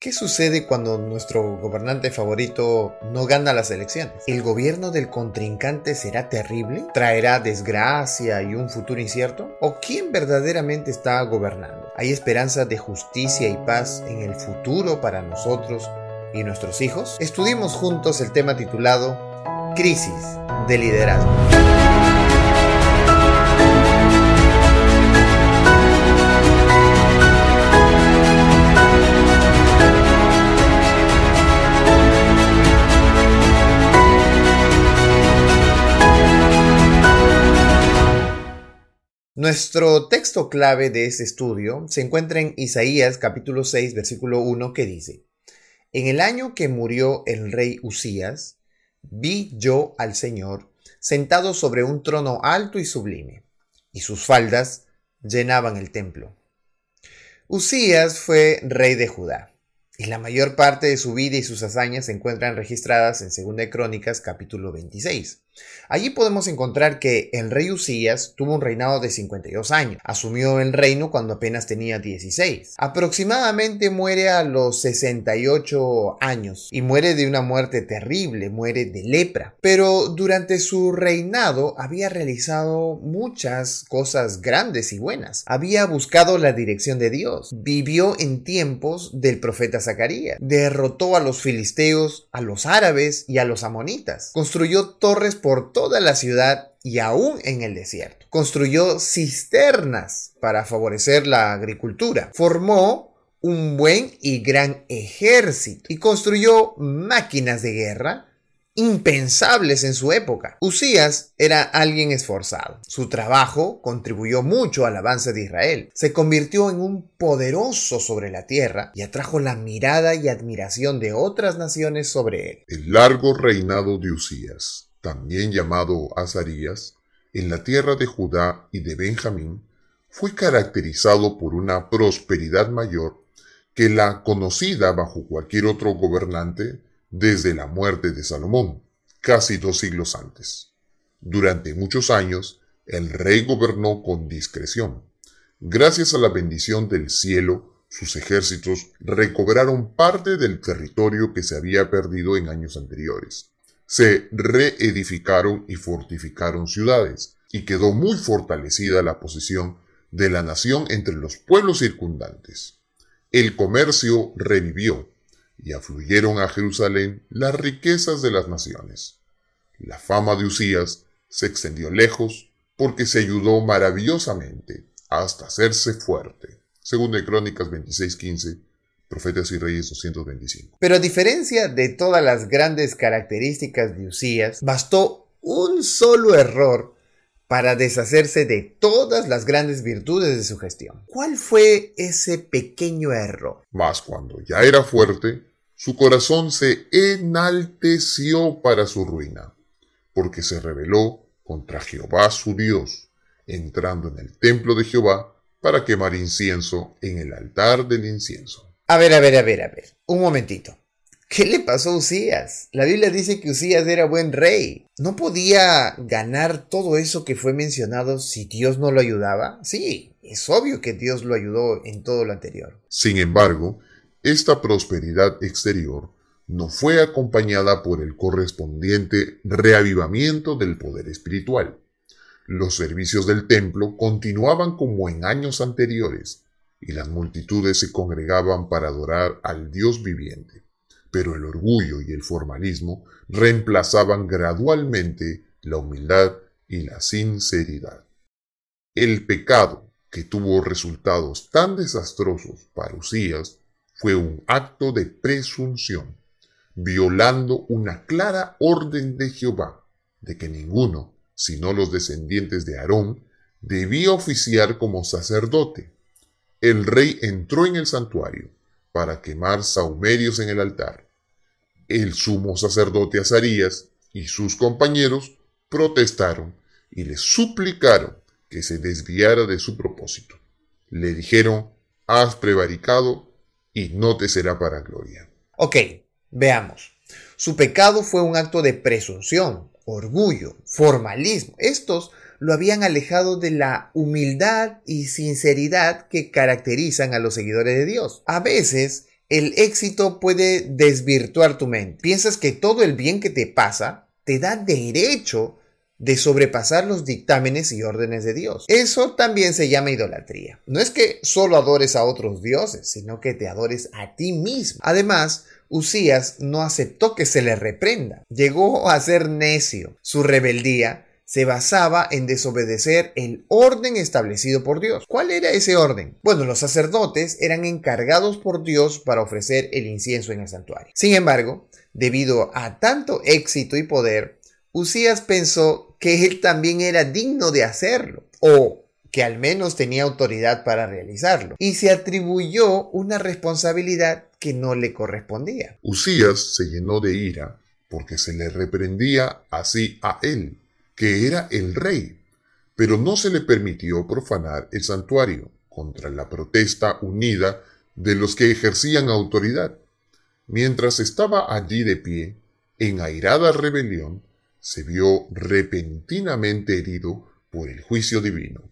¿Qué sucede cuando nuestro gobernante favorito no gana las elecciones? ¿El gobierno del contrincante será terrible? ¿Traerá desgracia y un futuro incierto? ¿O quién verdaderamente está gobernando? ¿Hay esperanza de justicia y paz en el futuro para nosotros y nuestros hijos? Estudiemos juntos el tema titulado Crisis de liderazgo. Nuestro texto clave de este estudio se encuentra en Isaías capítulo 6 versículo 1 que dice, En el año que murió el rey Usías, vi yo al Señor sentado sobre un trono alto y sublime, y sus faldas llenaban el templo. Usías fue rey de Judá, y la mayor parte de su vida y sus hazañas se encuentran registradas en 2 Crónicas capítulo 26. Allí podemos encontrar que el rey Usías tuvo un reinado de 52 años. Asumió el reino cuando apenas tenía 16. Aproximadamente muere a los 68 años y muere de una muerte terrible, muere de lepra. Pero durante su reinado había realizado muchas cosas grandes y buenas. Había buscado la dirección de Dios. Vivió en tiempos del profeta Zacarías. Derrotó a los filisteos, a los árabes y a los amonitas. Construyó torres por toda la ciudad y aún en el desierto. Construyó cisternas para favorecer la agricultura. Formó un buen y gran ejército y construyó máquinas de guerra impensables en su época. Usías era alguien esforzado. Su trabajo contribuyó mucho al avance de Israel. Se convirtió en un poderoso sobre la tierra y atrajo la mirada y admiración de otras naciones sobre él. El largo reinado de Usías también llamado Azarías, en la tierra de Judá y de Benjamín, fue caracterizado por una prosperidad mayor que la conocida bajo cualquier otro gobernante desde la muerte de Salomón, casi dos siglos antes. Durante muchos años, el rey gobernó con discreción. Gracias a la bendición del cielo, sus ejércitos recobraron parte del territorio que se había perdido en años anteriores se reedificaron y fortificaron ciudades, y quedó muy fortalecida la posición de la nación entre los pueblos circundantes. El comercio revivió, y afluyeron a Jerusalén las riquezas de las naciones. La fama de Usías se extendió lejos porque se ayudó maravillosamente hasta hacerse fuerte. Según de Crónicas 26:15 Profetas y Reyes 225. Pero a diferencia de todas las grandes características de Usías, bastó un solo error para deshacerse de todas las grandes virtudes de su gestión. ¿Cuál fue ese pequeño error? Mas cuando ya era fuerte, su corazón se enalteció para su ruina, porque se rebeló contra Jehová su Dios, entrando en el templo de Jehová para quemar incienso en el altar del incienso. A ver, a ver, a ver, a ver. Un momentito. ¿Qué le pasó a Usías? La Biblia dice que Usías era buen rey. ¿No podía ganar todo eso que fue mencionado si Dios no lo ayudaba? Sí, es obvio que Dios lo ayudó en todo lo anterior. Sin embargo, esta prosperidad exterior no fue acompañada por el correspondiente reavivamiento del poder espiritual. Los servicios del templo continuaban como en años anteriores, y las multitudes se congregaban para adorar al Dios viviente. Pero el orgullo y el formalismo reemplazaban gradualmente la humildad y la sinceridad. El pecado, que tuvo resultados tan desastrosos para Usías, fue un acto de presunción, violando una clara orden de Jehová, de que ninguno, sino los descendientes de Aarón, debía oficiar como sacerdote, el rey entró en el santuario para quemar saumerios en el altar. El sumo sacerdote Azarías y sus compañeros protestaron y le suplicaron que se desviara de su propósito. Le dijeron, has prevaricado y no te será para gloria. Ok, veamos. Su pecado fue un acto de presunción, orgullo, formalismo. Estos lo habían alejado de la humildad y sinceridad que caracterizan a los seguidores de Dios. A veces el éxito puede desvirtuar tu mente. Piensas que todo el bien que te pasa te da derecho de sobrepasar los dictámenes y órdenes de Dios. Eso también se llama idolatría. No es que solo adores a otros dioses, sino que te adores a ti mismo. Además, Usías no aceptó que se le reprenda. Llegó a ser necio. Su rebeldía se basaba en desobedecer el orden establecido por Dios. ¿Cuál era ese orden? Bueno, los sacerdotes eran encargados por Dios para ofrecer el incienso en el santuario. Sin embargo, debido a tanto éxito y poder, Usías pensó que él también era digno de hacerlo, o que al menos tenía autoridad para realizarlo, y se atribuyó una responsabilidad que no le correspondía. Usías se llenó de ira porque se le reprendía así a él, que era el rey, pero no se le permitió profanar el santuario contra la protesta unida de los que ejercían autoridad. Mientras estaba allí de pie, en airada rebelión, se vio repentinamente herido por el juicio divino.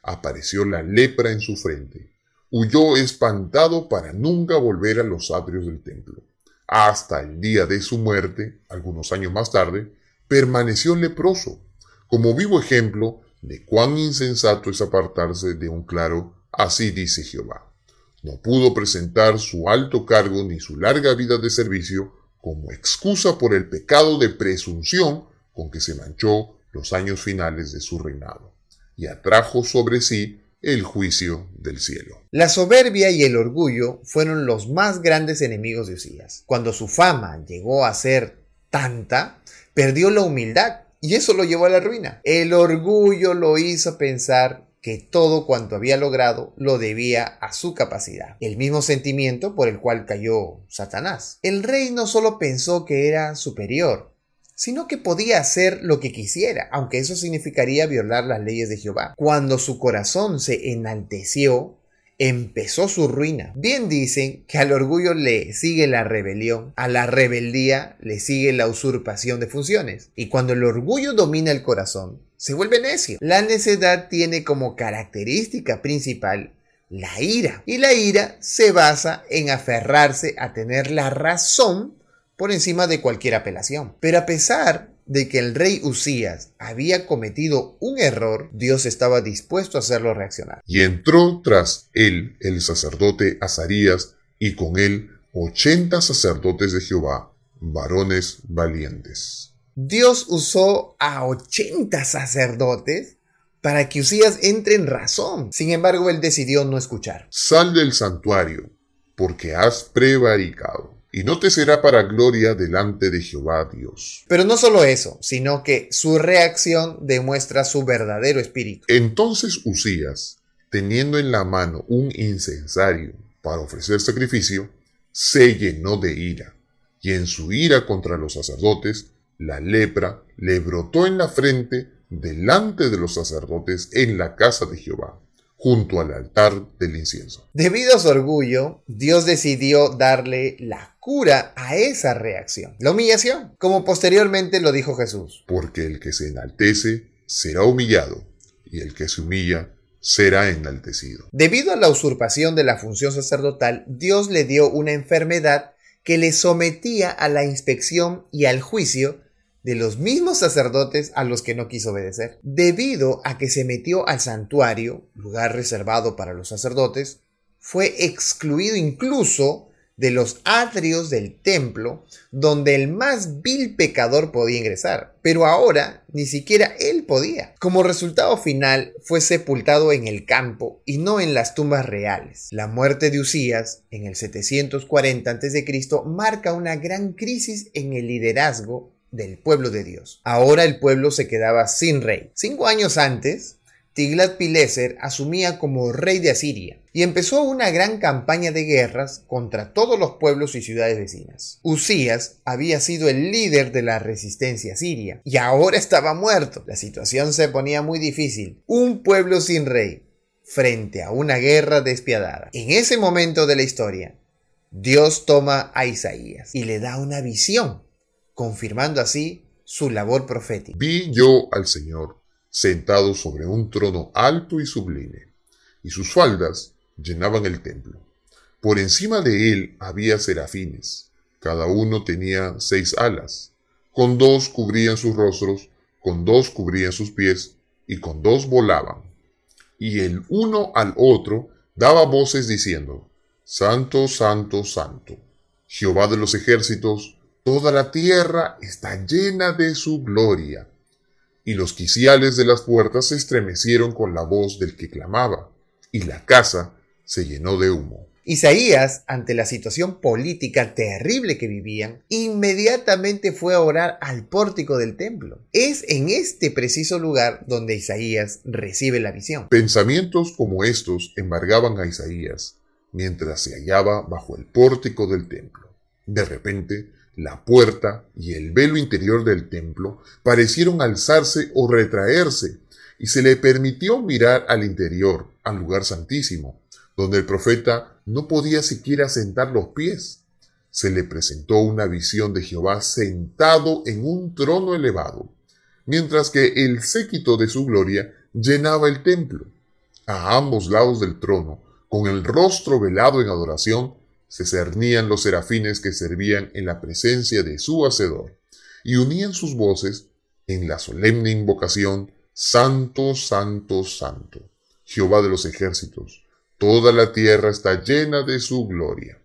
Apareció la lepra en su frente. Huyó espantado para nunca volver a los atrios del templo. Hasta el día de su muerte, algunos años más tarde, permaneció leproso, como vivo ejemplo de cuán insensato es apartarse de un claro, así dice Jehová. No pudo presentar su alto cargo ni su larga vida de servicio como excusa por el pecado de presunción con que se manchó los años finales de su reinado, y atrajo sobre sí el juicio del cielo. La soberbia y el orgullo fueron los más grandes enemigos de Usías. Cuando su fama llegó a ser tanta, perdió la humildad y eso lo llevó a la ruina. El orgullo lo hizo pensar que todo cuanto había logrado lo debía a su capacidad, el mismo sentimiento por el cual cayó Satanás. El rey no solo pensó que era superior, sino que podía hacer lo que quisiera, aunque eso significaría violar las leyes de Jehová. Cuando su corazón se enalteció, empezó su ruina. Bien dicen que al orgullo le sigue la rebelión, a la rebeldía le sigue la usurpación de funciones. Y cuando el orgullo domina el corazón, se vuelve necio. La necedad tiene como característica principal la ira. Y la ira se basa en aferrarse a tener la razón por encima de cualquier apelación. Pero a pesar de que el rey Usías había cometido un error, Dios estaba dispuesto a hacerlo reaccionar. Y entró tras él el sacerdote Azarías y con él ochenta sacerdotes de Jehová, varones valientes. Dios usó a 80 sacerdotes para que Usías entre en razón. Sin embargo, él decidió no escuchar. Sal del santuario, porque has prevaricado, y no te será para gloria delante de Jehová Dios. Pero no solo eso, sino que su reacción demuestra su verdadero espíritu. Entonces Usías, teniendo en la mano un incensario para ofrecer sacrificio, se llenó de ira, y en su ira contra los sacerdotes, la lepra le brotó en la frente delante de los sacerdotes en la casa de Jehová, junto al altar del incienso. Debido a su orgullo, Dios decidió darle la cura a esa reacción, la humillación, como posteriormente lo dijo Jesús. Porque el que se enaltece será humillado, y el que se humilla será enaltecido. Debido a la usurpación de la función sacerdotal, Dios le dio una enfermedad que le sometía a la inspección y al juicio de los mismos sacerdotes a los que no quiso obedecer. Debido a que se metió al santuario, lugar reservado para los sacerdotes, fue excluido incluso de los atrios del templo donde el más vil pecador podía ingresar. Pero ahora ni siquiera él podía. Como resultado final fue sepultado en el campo y no en las tumbas reales. La muerte de Usías en el 740 a.C. marca una gran crisis en el liderazgo del pueblo de Dios. Ahora el pueblo se quedaba sin rey. Cinco años antes, Tiglat-Pileser asumía como rey de Asiria y empezó una gran campaña de guerras contra todos los pueblos y ciudades vecinas. Usías había sido el líder de la resistencia siria y ahora estaba muerto. La situación se ponía muy difícil. Un pueblo sin rey frente a una guerra despiadada. En ese momento de la historia, Dios toma a Isaías y le da una visión confirmando así su labor profética. Vi yo al Señor sentado sobre un trono alto y sublime, y sus faldas llenaban el templo. Por encima de él había serafines. Cada uno tenía seis alas. Con dos cubrían sus rostros, con dos cubrían sus pies, y con dos volaban. Y el uno al otro daba voces diciendo, Santo, Santo, Santo, Jehová de los ejércitos, toda la tierra está llena de su gloria. Y los quiciales de las puertas se estremecieron con la voz del que clamaba, y la casa se llenó de humo. Isaías, ante la situación política terrible que vivían, inmediatamente fue a orar al pórtico del templo. Es en este preciso lugar donde Isaías recibe la visión. Pensamientos como estos embargaban a Isaías mientras se hallaba bajo el pórtico del templo. De repente, la puerta y el velo interior del templo parecieron alzarse o retraerse, y se le permitió mirar al interior, al lugar santísimo, donde el profeta no podía siquiera sentar los pies. Se le presentó una visión de Jehová sentado en un trono elevado, mientras que el séquito de su gloria llenaba el templo. A ambos lados del trono, con el rostro velado en adoración, se cernían los serafines que servían en la presencia de su Hacedor, y unían sus voces en la solemne invocación Santo, Santo, Santo, Jehová de los ejércitos Toda la tierra está llena de su gloria.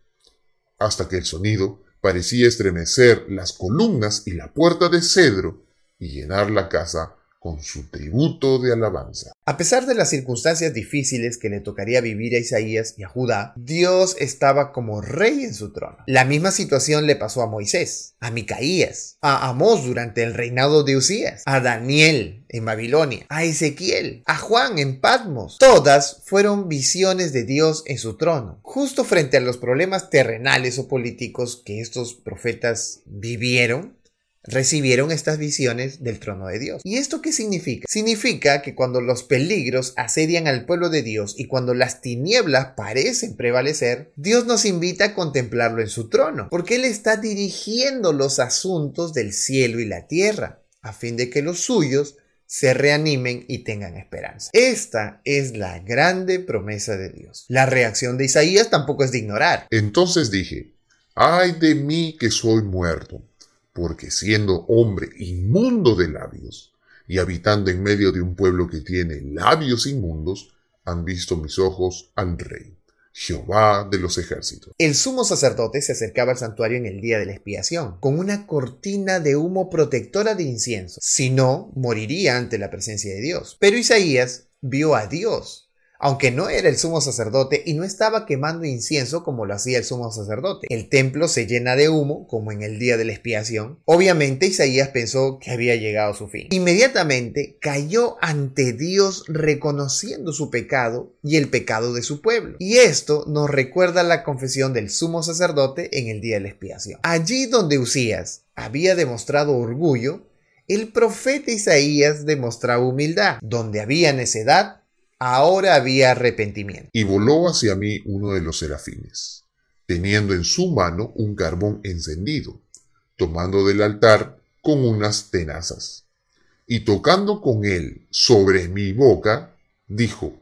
Hasta que el sonido parecía estremecer las columnas y la puerta de cedro y llenar la casa con su tributo de alabanza. A pesar de las circunstancias difíciles que le tocaría vivir a Isaías y a Judá, Dios estaba como rey en su trono. La misma situación le pasó a Moisés, a Micaías, a Amós durante el reinado de Usías, a Daniel en Babilonia, a Ezequiel, a Juan en Patmos. Todas fueron visiones de Dios en su trono. Justo frente a los problemas terrenales o políticos que estos profetas vivieron, recibieron estas visiones del trono de Dios. ¿Y esto qué significa? Significa que cuando los peligros asedian al pueblo de Dios y cuando las tinieblas parecen prevalecer, Dios nos invita a contemplarlo en su trono, porque Él está dirigiendo los asuntos del cielo y la tierra, a fin de que los suyos se reanimen y tengan esperanza. Esta es la grande promesa de Dios. La reacción de Isaías tampoco es de ignorar. Entonces dije, ay de mí que soy muerto porque siendo hombre inmundo de labios y habitando en medio de un pueblo que tiene labios inmundos, han visto mis ojos al rey. Jehová de los ejércitos. El sumo sacerdote se acercaba al santuario en el día de la expiación, con una cortina de humo protectora de incienso, si no, moriría ante la presencia de Dios. Pero Isaías vio a Dios aunque no era el sumo sacerdote y no estaba quemando incienso como lo hacía el sumo sacerdote. El templo se llena de humo, como en el día de la expiación. Obviamente Isaías pensó que había llegado a su fin. Inmediatamente cayó ante Dios reconociendo su pecado y el pecado de su pueblo. Y esto nos recuerda la confesión del sumo sacerdote en el día de la expiación. Allí donde Usías había demostrado orgullo, el profeta Isaías demostraba humildad. Donde había necedad, Ahora había arrepentimiento. Y voló hacia mí uno de los serafines, teniendo en su mano un carbón encendido, tomando del altar con unas tenazas. Y tocando con él sobre mi boca, dijo,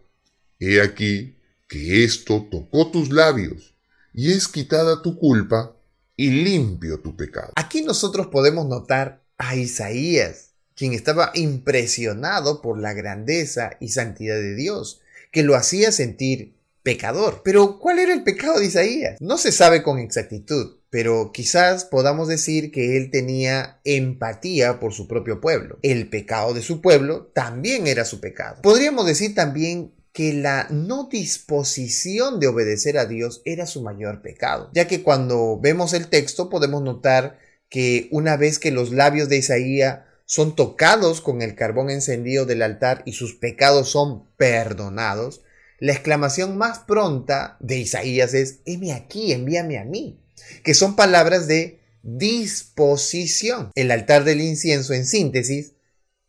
He aquí que esto tocó tus labios, y es quitada tu culpa y limpio tu pecado. Aquí nosotros podemos notar a Isaías quien estaba impresionado por la grandeza y santidad de Dios, que lo hacía sentir pecador. Pero, ¿cuál era el pecado de Isaías? No se sabe con exactitud, pero quizás podamos decir que él tenía empatía por su propio pueblo. El pecado de su pueblo también era su pecado. Podríamos decir también que la no disposición de obedecer a Dios era su mayor pecado, ya que cuando vemos el texto podemos notar que una vez que los labios de Isaías son tocados con el carbón encendido del altar y sus pecados son perdonados, la exclamación más pronta de Isaías es, heme aquí, envíame a mí, que son palabras de disposición. El altar del incienso, en síntesis,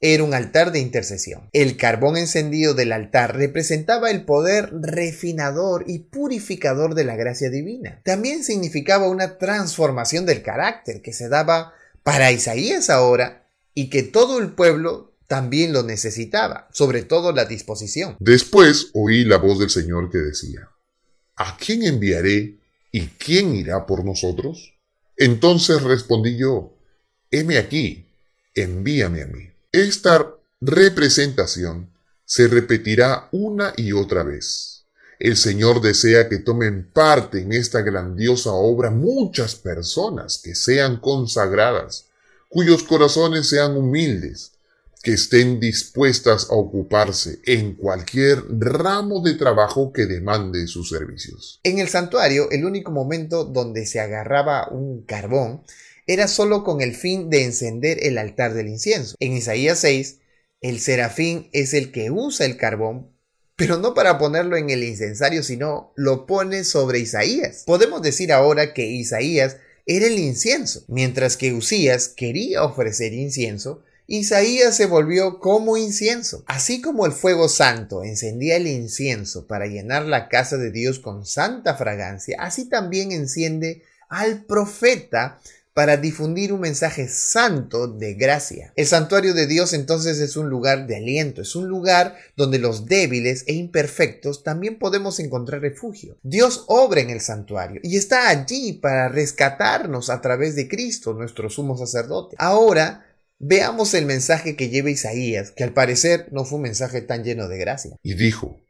era un altar de intercesión. El carbón encendido del altar representaba el poder refinador y purificador de la gracia divina. También significaba una transformación del carácter que se daba para Isaías ahora y que todo el pueblo también lo necesitaba, sobre todo la disposición. Después oí la voz del Señor que decía, ¿A quién enviaré ¿y quién irá por nosotros? Entonces respondí yo, heme aquí, envíame a mí. Esta representación se repetirá una y otra vez. El Señor desea que tomen parte en esta grandiosa obra muchas personas que sean consagradas, cuyos corazones sean humildes, que estén dispuestas a ocuparse en cualquier ramo de trabajo que demande sus servicios. En el santuario, el único momento donde se agarraba un carbón era solo con el fin de encender el altar del incienso. En Isaías 6, el serafín es el que usa el carbón, pero no para ponerlo en el incensario, sino lo pone sobre Isaías. Podemos decir ahora que Isaías era el incienso, mientras que Usías quería ofrecer incienso, Isaías se volvió como incienso. Así como el fuego santo encendía el incienso para llenar la casa de Dios con santa fragancia, así también enciende al profeta para difundir un mensaje santo de gracia. El santuario de Dios entonces es un lugar de aliento, es un lugar donde los débiles e imperfectos también podemos encontrar refugio. Dios obra en el santuario y está allí para rescatarnos a través de Cristo, nuestro sumo sacerdote. Ahora, Veamos el mensaje que lleva Isaías, que al parecer no fue un mensaje tan lleno de gracia. Y dijo,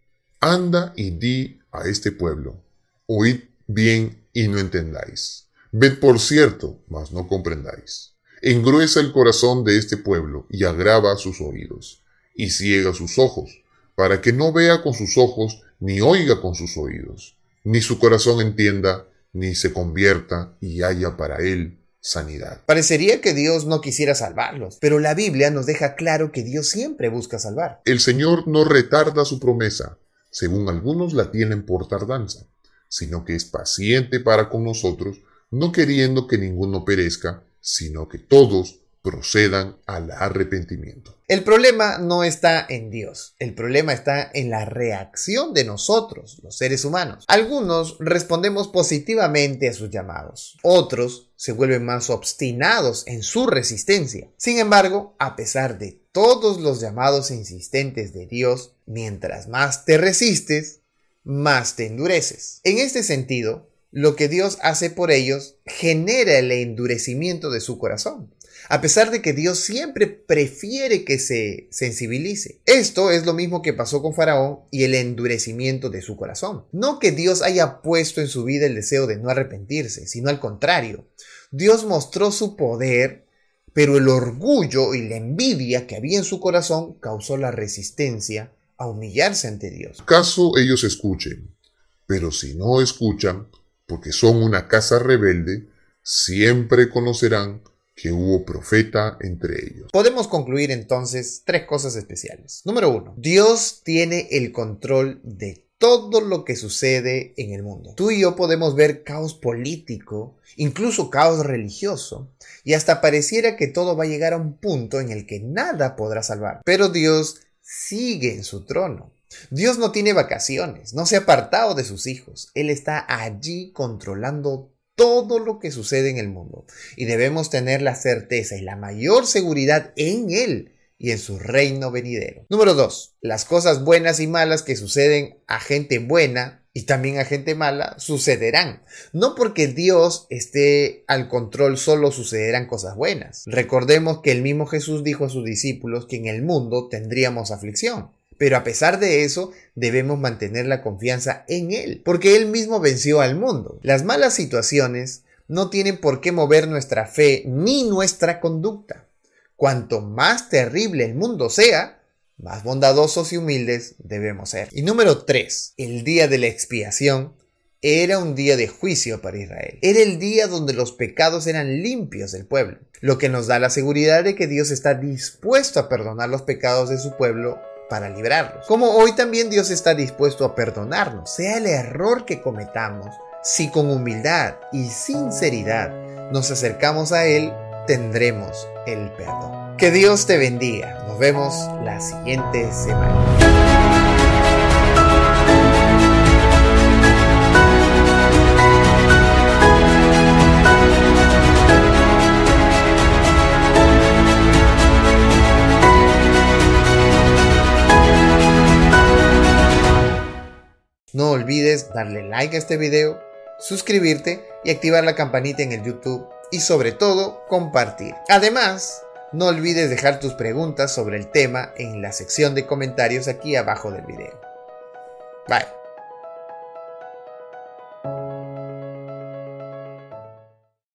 Anda y di a este pueblo, oíd bien y no entendáis. Ved por cierto, mas no comprendáis. Engruesa el corazón de este pueblo y agrava sus oídos, y ciega sus ojos, para que no vea con sus ojos, ni oiga con sus oídos, ni su corazón entienda, ni se convierta y haya para él sanidad. Parecería que Dios no quisiera salvarlos, pero la Biblia nos deja claro que Dios siempre busca salvar. El Señor no retarda su promesa, según algunos la tienen por tardanza, sino que es paciente para con nosotros, no queriendo que ninguno perezca, sino que todos procedan al arrepentimiento. El problema no está en Dios, el problema está en la reacción de nosotros, los seres humanos. Algunos respondemos positivamente a sus llamados, otros se vuelven más obstinados en su resistencia. Sin embargo, a pesar de todos los llamados insistentes de Dios, mientras más te resistes, más te endureces. En este sentido, lo que Dios hace por ellos genera el endurecimiento de su corazón a pesar de que Dios siempre prefiere que se sensibilice. Esto es lo mismo que pasó con Faraón y el endurecimiento de su corazón. No que Dios haya puesto en su vida el deseo de no arrepentirse, sino al contrario. Dios mostró su poder, pero el orgullo y la envidia que había en su corazón causó la resistencia a humillarse ante Dios. Caso ellos escuchen, pero si no escuchan, porque son una casa rebelde, siempre conocerán que hubo profeta entre ellos. Podemos concluir entonces tres cosas especiales. Número uno, Dios tiene el control de todo lo que sucede en el mundo. Tú y yo podemos ver caos político, incluso caos religioso, y hasta pareciera que todo va a llegar a un punto en el que nada podrá salvar. Pero Dios sigue en su trono. Dios no tiene vacaciones, no se ha apartado de sus hijos. Él está allí controlando todo lo que sucede en el mundo y debemos tener la certeza y la mayor seguridad en Él y en su reino venidero. Número 2. Las cosas buenas y malas que suceden a gente buena y también a gente mala sucederán. No porque Dios esté al control solo sucederán cosas buenas. Recordemos que el mismo Jesús dijo a sus discípulos que en el mundo tendríamos aflicción. Pero a pesar de eso, debemos mantener la confianza en Él, porque Él mismo venció al mundo. Las malas situaciones no tienen por qué mover nuestra fe ni nuestra conducta. Cuanto más terrible el mundo sea, más bondadosos y humildes debemos ser. Y número 3. El día de la expiación era un día de juicio para Israel. Era el día donde los pecados eran limpios del pueblo, lo que nos da la seguridad de que Dios está dispuesto a perdonar los pecados de su pueblo para librarlos. Como hoy también Dios está dispuesto a perdonarnos, sea el error que cometamos, si con humildad y sinceridad nos acercamos a Él, tendremos el perdón. Que Dios te bendiga. Nos vemos la siguiente semana. No olvides darle like a este video, suscribirte y activar la campanita en el YouTube y sobre todo compartir. Además, no olvides dejar tus preguntas sobre el tema en la sección de comentarios aquí abajo del video. Bye.